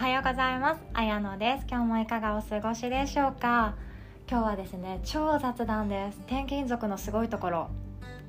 はようございます。あやのです。今日もいかがお過ごしでしょうか？今日はですね超雑談です。転勤族のすごいところ。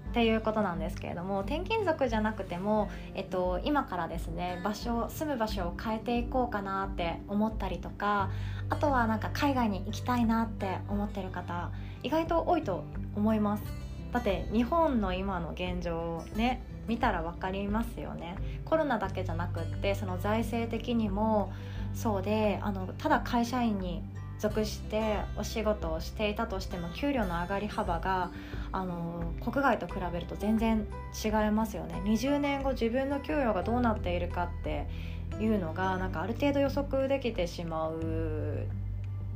っていうことなんですけれども転勤族じゃなくても、えっと、今からですね場所住む場所を変えていこうかなって思ったりとかあとはなんか海外に行きたいなって思ってる方意外と多いと思います。だって日本の今の現状をね見たら分かりますよねコロナだけじゃなくってその財政的にもそうであのただ会社員に属してお仕事をしていたとしても給料の上がり幅があの国外と比べると全然違いますよね20年後自分の給与がどうなっているかっていうのがなんかある程度予測できてしまう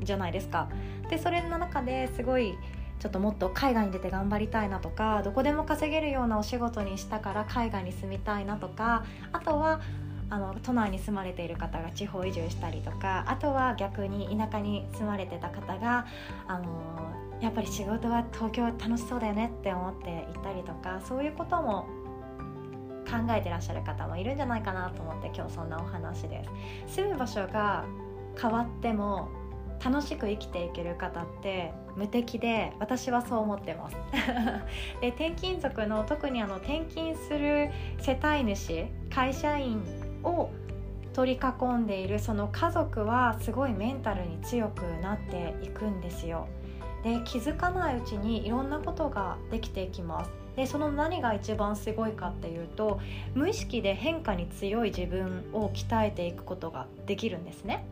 じゃないですか。でそれの中ですごいちょっともっと海外に出て頑張りたいなとかどこでも稼げるようなお仕事にしたから海外に住みたいなとかあとはあの都内に住まれている方が地方移住したりとかあとは逆に田舎に住まれてた方があのやっぱり仕事は東京楽しそうだよねって思っていたりとかそういうことも考えてらっしゃる方もいるんじゃないかなと思って今日そんなお話です。住む場所が変わっても楽しく生きていける方って無敵で私はそう思ってます。で転勤族の特にあの転勤する世帯主会社員を取り囲んでいるその家族はすごいメンタルに強くなっていくんですよ。で気づかないうちにいろんなことができていきます。でその何が一番すごいかっていうと無意識で変化に強い自分を鍛えていくことができるんですね。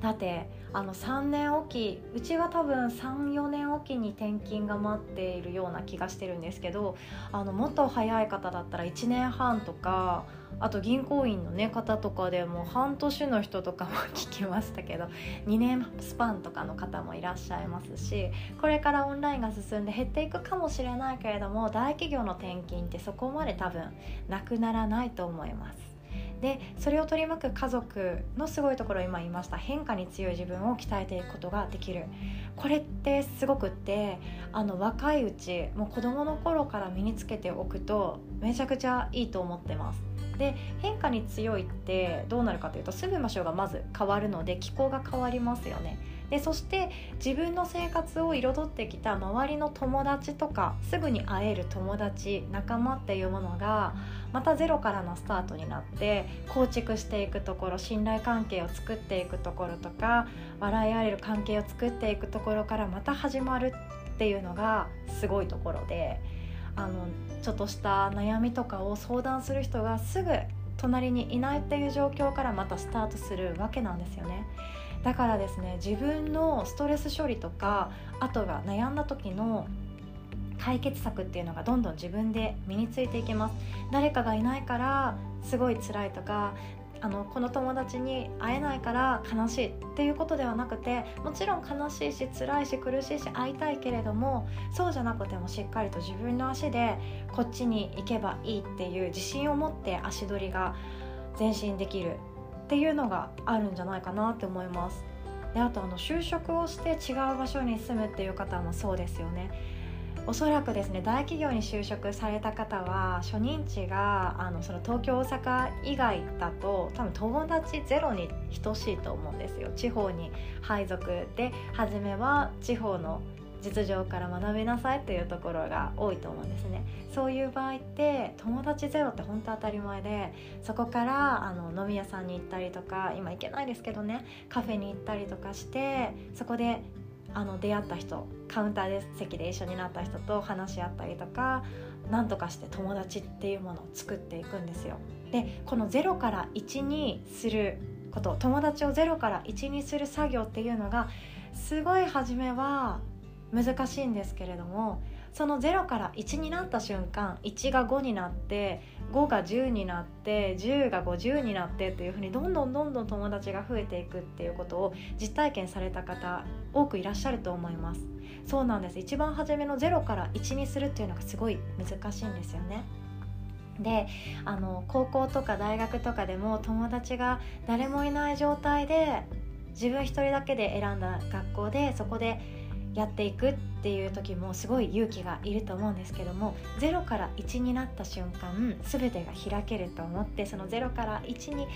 だってあの3年おきうちは多分34年おきに転勤が待っているような気がしてるんですけどあのもっと早い方だったら1年半とかあと銀行員の、ね、方とかでも半年の人とかも聞きましたけど2年スパンとかの方もいらっしゃいますしこれからオンラインが進んで減っていくかもしれないけれども大企業の転勤ってそこまで多分なくならないと思います。でそれを取り巻く家族のすごいところ今言いました。変化に強い自分を鍛えていくことができる。これってすごくってあの若いうちもう子どもの頃から身につけておくとめちゃくちゃいいと思ってます。で変化に強いってどうなるかというと住む場所がまず変わるので気候が変わりますよね。でそして自分の生活を彩ってきた周りの友達とかすぐに会える友達仲間っていうものがまたゼロからのスタートになって構築していくところ信頼関係を作っていくところとか笑い合える関係を作っていくところからまた始まるっていうのがすごいところであのちょっとした悩みとかを相談する人がすぐ隣にいないっていう状況からまたスタートするわけなんですよね。だからですね自分のストレス処理とかあとが悩んだ時の解決策っていうのがどんどん自分で身についていきます。誰かがいないからすごい辛いとかあのこの友達に会えないから悲しいっていうことではなくてもちろん悲しいし辛いし苦しいし会いたいけれどもそうじゃなくてもしっかりと自分の足でこっちに行けばいいっていう自信を持って足取りが前進できるっていうのがあるんじゃないかなって思います。であとあの就職をして違う場所に住むっていう方もそうですよね。おそらくですね大企業に就職された方は初任地があのその東京大阪以外だと多分友達ゼロに等しいと思うんですよ。地方に配属で初めは地方の実情から学びなさいというところが多いと思うんですねそういう場合って友達ゼロって本当当たり前でそこからあの飲み屋さんに行ったりとか今行けないですけどねカフェに行ったりとかしてそこであの出会った人カウンターで席で一緒になった人と話し合ったりとか何とかして友達っていうものを作っていくんですよ。でこの0から1にすること友達を0から1にする作業っていうのがすごい初めは難しいんですけれどもその0から1になった瞬間1が5になって5が10になって10が50になってっていうふうにどんどんどんどん友達が増えていくっていうことを実体験された方多くいらっしゃると思います。そうなんです。一番初めの0から1にするっていうのがすごい難しいんですよね。であの高校とか大学とかでも友達が誰もいない状態で自分一人だけで選んだ学校でそこでやっていくっていう時もすごい勇気がいると思うんですけども0から1になった瞬間全てが開けると思ってその0から1に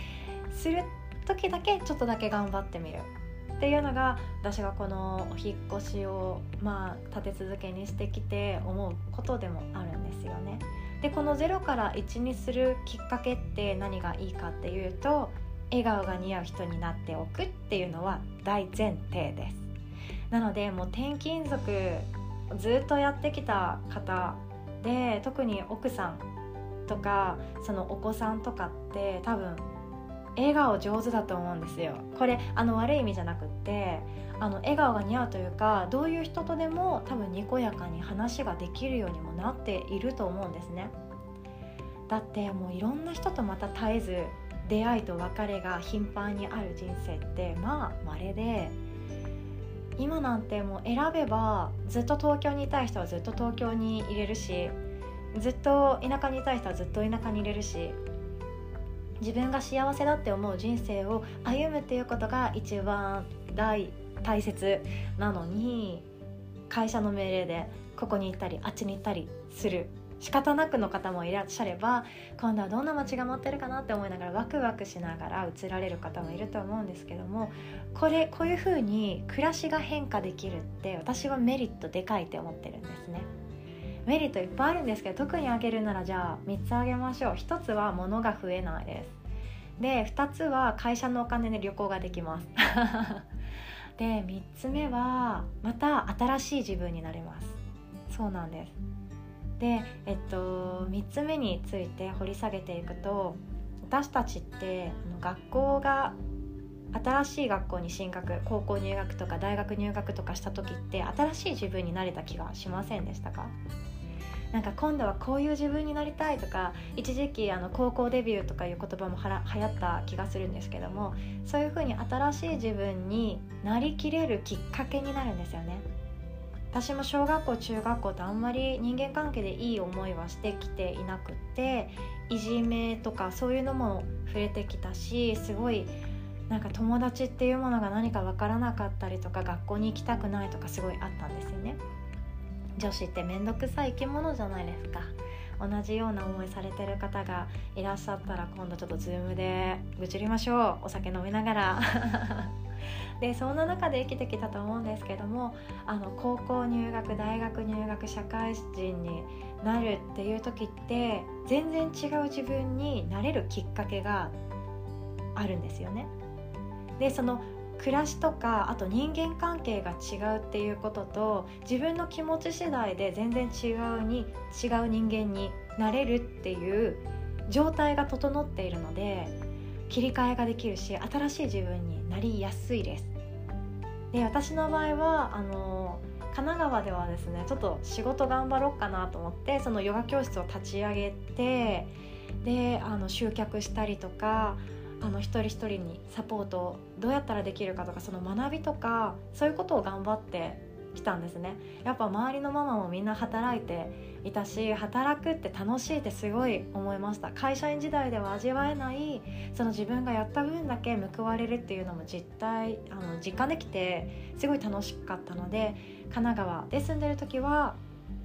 する時だけちょっとだけ頑張ってみるっていうのが私がこのお引越しをまあ立て続けにしてきて思うことでもあるんですよね。でこの0から1にするきっかけって何がいいかっていうと笑顔が似合う人になっておくっていうのは大前提ですなのでもう転勤族ずっとやってきた方で特に奥さんとかそのお子さんとかって多分笑顔上手だと思うんですよ。これあの悪い意味じゃなくってあの笑顔が似合うというかどういう人とでも多分にこやかに話ができるようにもなっていると思うんですね。だってもういろんな人とまた絶えず出会いと別れが頻繁にある人生ってまあ稀で今なんてもう選べばずっと東京にいたい人はずっと東京に入れるしずっと田舎にいたい人はずっと田舎に入れるし自分が幸せだって思う人生を歩むっていうことが一番大大切なのに会社の命令でここに行ったりあっちに行ったりする。仕方なくの方もいらっしゃれば今度はどんな街が待ってるかなって思いながらワクワクしながら移られる方もいると思うんですけどもこれこういう風に暮らしが変化できるって私はメリットでかいって思ってるんですね。メリットいっぱいあるんですけど特に挙げるならじゃあ3つ挙げましょう。1つは物が増えないです。で2つは会社のお金で旅行ができます。で3つ目はまた新しい自分になれます。そうなんです。で、えっと、3つ目について掘り下げていくと私たちって学校が新しい学校に進学高校入学とか大学入学とかした時って新しい自分になれた気がしませんでしたか？なんか今度はこういう自分になりたいとか一時期あの高校デビューとかいう言葉もはら流行った気がするんですけどもそういうふうに新しい自分になりきれるきっかけになるんですよね。私も小学校中学校とあんまり人間関係でいい思いはしてきていなくっていじめとかそういうのも触れてきたしすごいなんか友達っていうものが何か分からなかったりとか学校に行きたくないとかすごいあったんですよね。女子って面倒くさい生き物じゃないですか。同じような思いされてる方がいらっしゃったら今度ちょっと Zoom で愚痴りましょう。お酒飲みながら。でそんな中で生きてきたと思うんですけどもあの高校入学大学入学社会人になるっていう時って全然違う自分になれるきっかけがあるんですよね。でその暮らしとかあと人間関係が違うっていうことと自分の気持ち次第で全然違うに違う人間になれるっていう状態が整っているので切り替えができるし新しい自分になりやすいです。で私の場合はあの神奈川ではですねちょっと仕事頑張ろうかなと思ってそのヨガ教室を立ち上げてであの集客したりとかあの一人一人にサポートをどうやったらできるかとかその学びとかそういうことを頑張ってきたんですね。やっぱ周りのママもみんな働いていたし働くって楽しいってすごい思いました。会社員時代では味わえないその自分がやった分だけ報われるっていうのも実態あの実感できてすごい楽しかったので神奈川で住んでる時は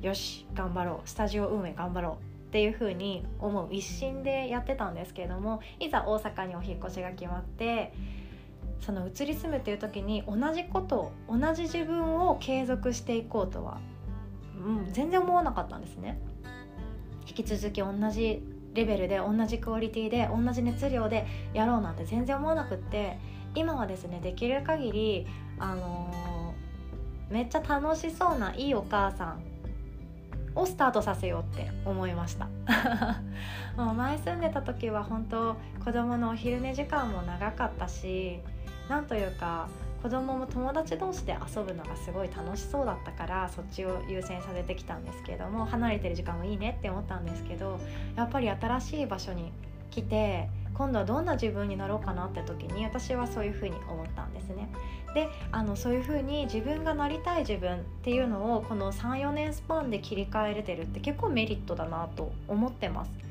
よし頑張ろうスタジオ運営頑張ろうっていう風に思う一心でやってたんですけれどもいざ大阪にお引越しが決まってその移り住むっていう時に同じこと同じ自分を継続していこうとは、うん、全然思わなかったんですね。引き続き同じレベルで同じクオリティで同じ熱量でやろうなんて全然思わなくって今はですねできる限りあのー、めっちゃ楽しそうないいお母さんをスタートさせようって思いました もう前住んでた時は本当子供のお昼寝時間も長かったしなんというか子供も友達同士で遊ぶのがすごい楽しそうだったからそっちを優先させてきたんですけども離れてる時間もいいねって思ったんですけどやっぱり新しい場所に来て今度はどんな自分になろうかなって時に私はそういうふうに思ったんですね。であのそういうふうに自分がなりたい自分っていうのをこの34年スパンで切り替えれてるって結構メリットだなと思ってます。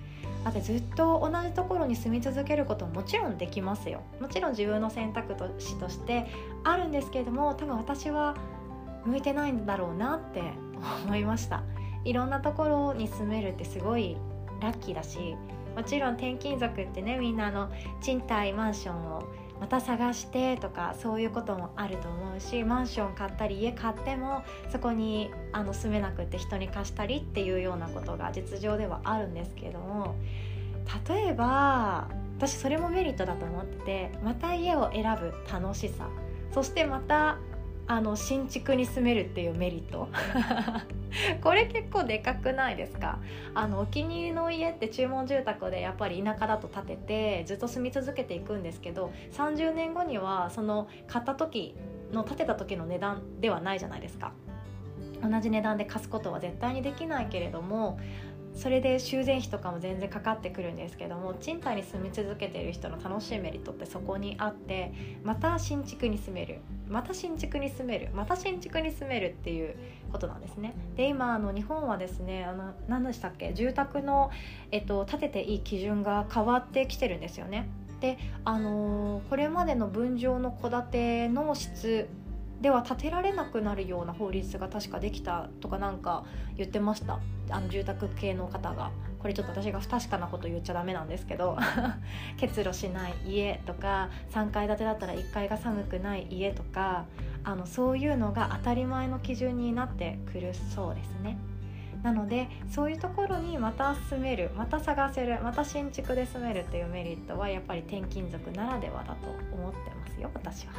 だってずっと同じところに住み続けることももちろんできますよ。もちろん自分の選択肢としてあるんですけれども多分私は向いてないんだろうなって思いました。いろんなところに住めるってすごいラッキーだしもちろん転勤族ってねみんなの賃貸マンションをまた探してとかそういうこともあると思うしマンション買ったり家買ってもそこにあの住めなくって人に貸したりっていうようなことが実情ではあるんですけれども例えば私それもメリットだと思っててまた家を選ぶ楽しさそしてまたあの新築に住めるっていうメリット。これ結構でかくないですか？あのお気に入りの家って注文住宅でやっぱり田舎だと建ててずっと住み続けていくんですけど30年後にはその買った時の建てた時の値段ではないじゃないですか。同じ値段で貸すことは絶対にできないけれどもそれで修繕費とかも全然かかってくるんですけども賃貸に住み続けている人の楽しいメリットってそこにあってまた新築に住めるまた新築に住めるまた新築に住めるっていうことなんですね。で今あの日本はですねあの何でしたっけ住宅の、えっと、建てていい基準が変わってきてるんですよね。であのー、これまでの分譲の戸建ての質では建てられなくなるような法律が確かできたとかなんか言ってました。あの住宅系の方が。これちょっと私が不確かなこと言っちゃダメなんですけど。結露しない家とか3階建てだったら1階が寒くない家とかあのそういうのが当たり前の基準になってくるそうですね。なのでそういうところにまた住めるまた探せるまた新築で住めるっていうメリットはやっぱり転勤族ならではだと思ってますよ私は。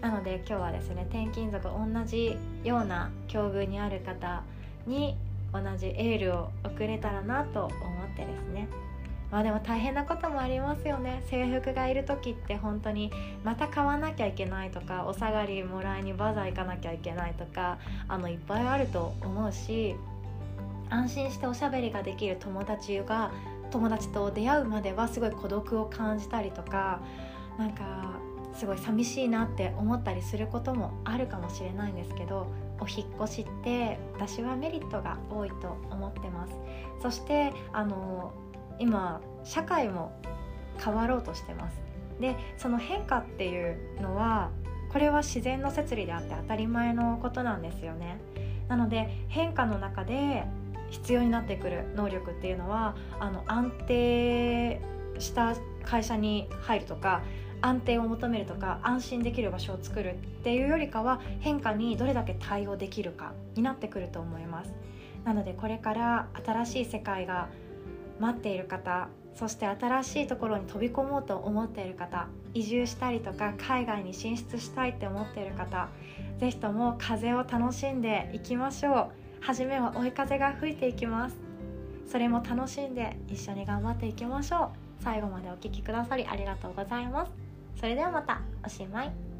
なので今日はですね転勤族同じような境遇にある方に同じエールを送れたらなと思ってですね。まあでも大変なこともありますよね。制服がいる時って本当にまた買わなきゃいけないとかお下がりもらいにバザー行かなきゃいけないとかあのいっぱいあると思うし安心しておしゃべりができる友達が友達と出会うまではすごい孤独を感じたりとかなんかすごい寂しいなって思ったりすることもあるかもしれないんですけどお引越しって私はメリットが多いと思ってます。そしてあの今社会も変わろうとしてます。でその変化っていうのはこれは自然の摂理であって当たり前のことなんですよね。なので変化の中で必要になってくる能力っていうのはあの安定した会社に入るとか安定を求めるとか安心できる場所を作るっていうよりかは変化にどれだけ対応できるかになってくると思います。なのでこれから新しい世界が待っている方そして新しいところに飛び込もうと思っている方移住したりとか海外に進出したいって思っている方是非とも風を楽しんでいきましょう。初めは追い風が吹いていきます。それも楽しんで一緒に頑張っていきましょう。最後までお聴きくださりありがとうございます。それではまたおしまい。